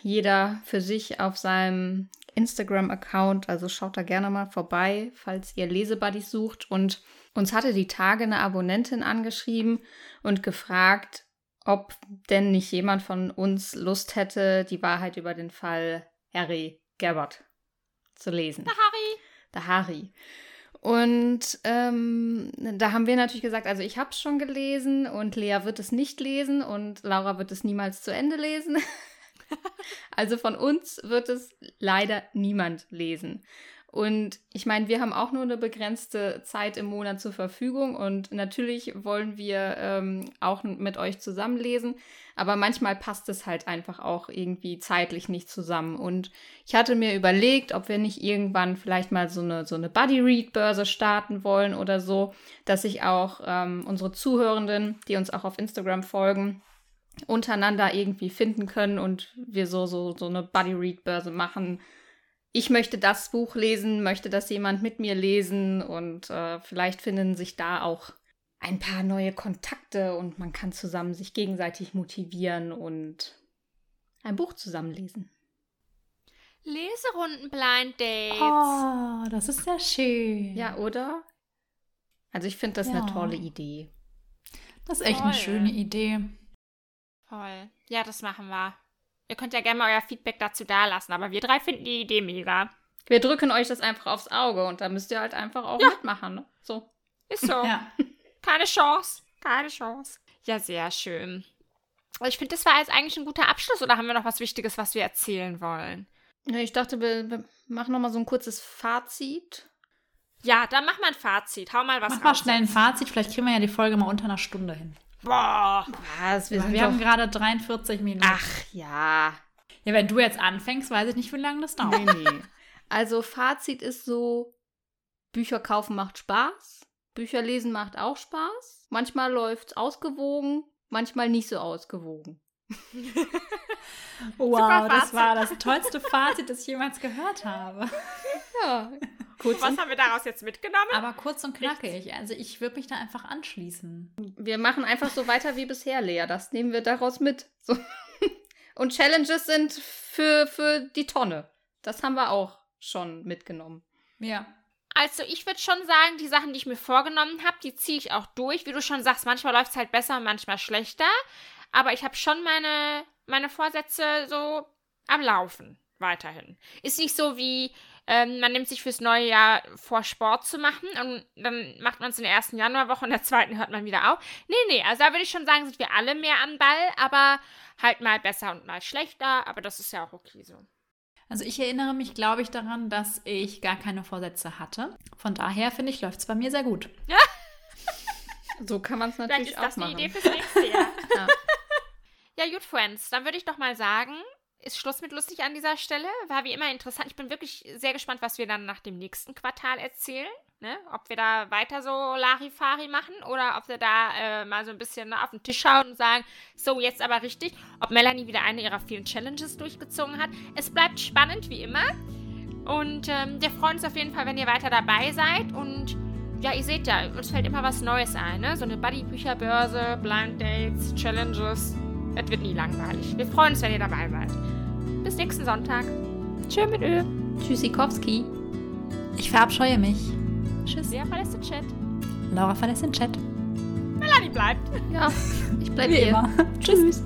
B: Jeder für sich auf seinem Instagram-Account. Also schaut da gerne mal vorbei, falls ihr Lesebuddies sucht. Und uns hatte die Tage eine Abonnentin angeschrieben und gefragt, ob denn nicht jemand von uns Lust hätte, die Wahrheit über den Fall Harry Gabbard zu lesen.
D: Harry!
B: Der Harry. Und ähm, da haben wir natürlich gesagt, also ich habe es schon gelesen und Lea wird es nicht lesen und Laura wird es niemals zu Ende lesen. also von uns wird es leider niemand lesen. Und ich meine, wir haben auch nur eine begrenzte Zeit im Monat zur Verfügung und natürlich wollen wir ähm, auch mit euch zusammenlesen, aber manchmal passt es halt einfach auch irgendwie zeitlich nicht zusammen. Und ich hatte mir überlegt, ob wir nicht irgendwann vielleicht mal so eine, so eine Buddy-Read-Börse starten wollen oder so, dass sich auch ähm, unsere Zuhörenden, die uns auch auf Instagram folgen, untereinander irgendwie finden können und wir so, so, so eine Buddy-Read-Börse machen. Ich möchte das Buch lesen, möchte das jemand mit mir lesen und äh, vielleicht finden sich da auch ein paar neue Kontakte und man kann zusammen sich gegenseitig motivieren und ein Buch zusammenlesen.
D: Leserunden Blind Dates.
C: Oh, das ist sehr schön.
B: Ja, oder? Also ich finde das
C: Ja.
B: eine tolle Idee.
C: Das ist echt eine
D: Toll.
C: schöne Idee.
D: Toll. Ja, das machen wir. Ihr könnt ja gerne mal euer Feedback dazu dalassen, aber wir drei finden die Idee mega.
B: Wir drücken euch das einfach aufs Auge und da müsst ihr halt einfach auch mitmachen. Ne? So.
D: Ist so.
C: Ja.
D: Keine Chance. Keine Chance. Ja, sehr schön. Ich finde, das war jetzt eigentlich ein guter Abschluss oder haben wir noch was Wichtiges, was wir erzählen wollen?
B: Ja, ich dachte, wir, wir machen noch mal so ein kurzes Fazit.
D: Ja, dann mach mal ein Fazit. Hau mal was
C: Mach mal
D: raus
C: schnell ein. Fazit. Vielleicht kriegen wir ja die Folge mal unter einer Stunde hin.
D: Boah.
B: Was? Wir,
C: Wir, haben gerade 43 Minuten.
B: Ach ja.
C: Ja, wenn du jetzt anfängst, weiß ich nicht, wie lange das dauert.
B: Nee, nee. Also Fazit ist so, Bücher kaufen macht Spaß, Bücher lesen macht auch Spaß. Manchmal läuft's ausgewogen, manchmal nicht so ausgewogen.
C: Wow, das war das tollste Fazit, das ich jemals gehört habe.
B: Ja, kurz
D: Was
B: und,
D: haben wir daraus jetzt mitgenommen?
C: Aber kurz und knackig. Also ich würde mich da einfach anschließen.
B: wir machen einfach so weiter wie bisher, Lea. Das nehmen wir daraus mit. So. Und Challenges sind für, für die Tonne. Das haben wir auch schon mitgenommen.
C: Ja.
D: Also ich würde schon sagen, die Sachen, die ich mir vorgenommen habe, die ziehe ich auch durch. Wie du schon sagst, manchmal läuft es halt besser, manchmal schlechter. Aber ich habe schon meine, meine Vorsätze so am Laufen weiterhin. Ist nicht so wie, ähm, man nimmt sich fürs neue Jahr vor, Sport zu machen und dann macht man es in der ersten Januarwoche und in der zweiten hört man wieder auf. Nee, nee, also da würde ich schon sagen, sind wir alle mehr am Ball, aber halt mal besser und mal schlechter. Aber das ist ja auch okay so.
C: Also ich erinnere mich, glaube ich, daran, dass ich gar keine Vorsätze hatte. Von daher finde ich, läuft es bei mir sehr gut.
B: So kann man es
D: Vielleicht
B: natürlich
D: ist
B: auch
D: das
B: machen.
D: die Idee fürs nächste Jahr.
B: Ja.
D: Ja, gut, Friends. Dann würde ich doch mal sagen, ist Schluss mit lustig an dieser Stelle. War wie immer interessant. Ich bin wirklich sehr gespannt, was wir dann nach dem nächsten Quartal erzählen. Ne? Ob wir da weiter so Larifari machen oder ob wir da äh, mal so ein bisschen auf den Tisch schauen und sagen, so, jetzt aber richtig. Ob Melanie wieder eine ihrer vielen Challenges durchgezogen hat. Es bleibt spannend, wie immer. Und ähm, wir freuen uns auf jeden Fall, wenn ihr weiter dabei seid. Und ja, ihr seht ja, uns fällt immer was Neues ein. Ne? So eine Buddy-Bücherbörse, Blind Dates, Challenges. Es wird nie langweilig. Wir freuen uns, wenn ihr dabei seid. Bis nächsten Sonntag. Tschö mit Ö.
B: Tschüssikowski.
C: Ich verabscheue mich. Tschüss.
D: Wer verlässt den Chat?
C: Laura verlässt den Chat.
D: Melanie bleibt.
B: Ja, ich bleib
C: Wie
B: hier.
C: immer. Tschüss.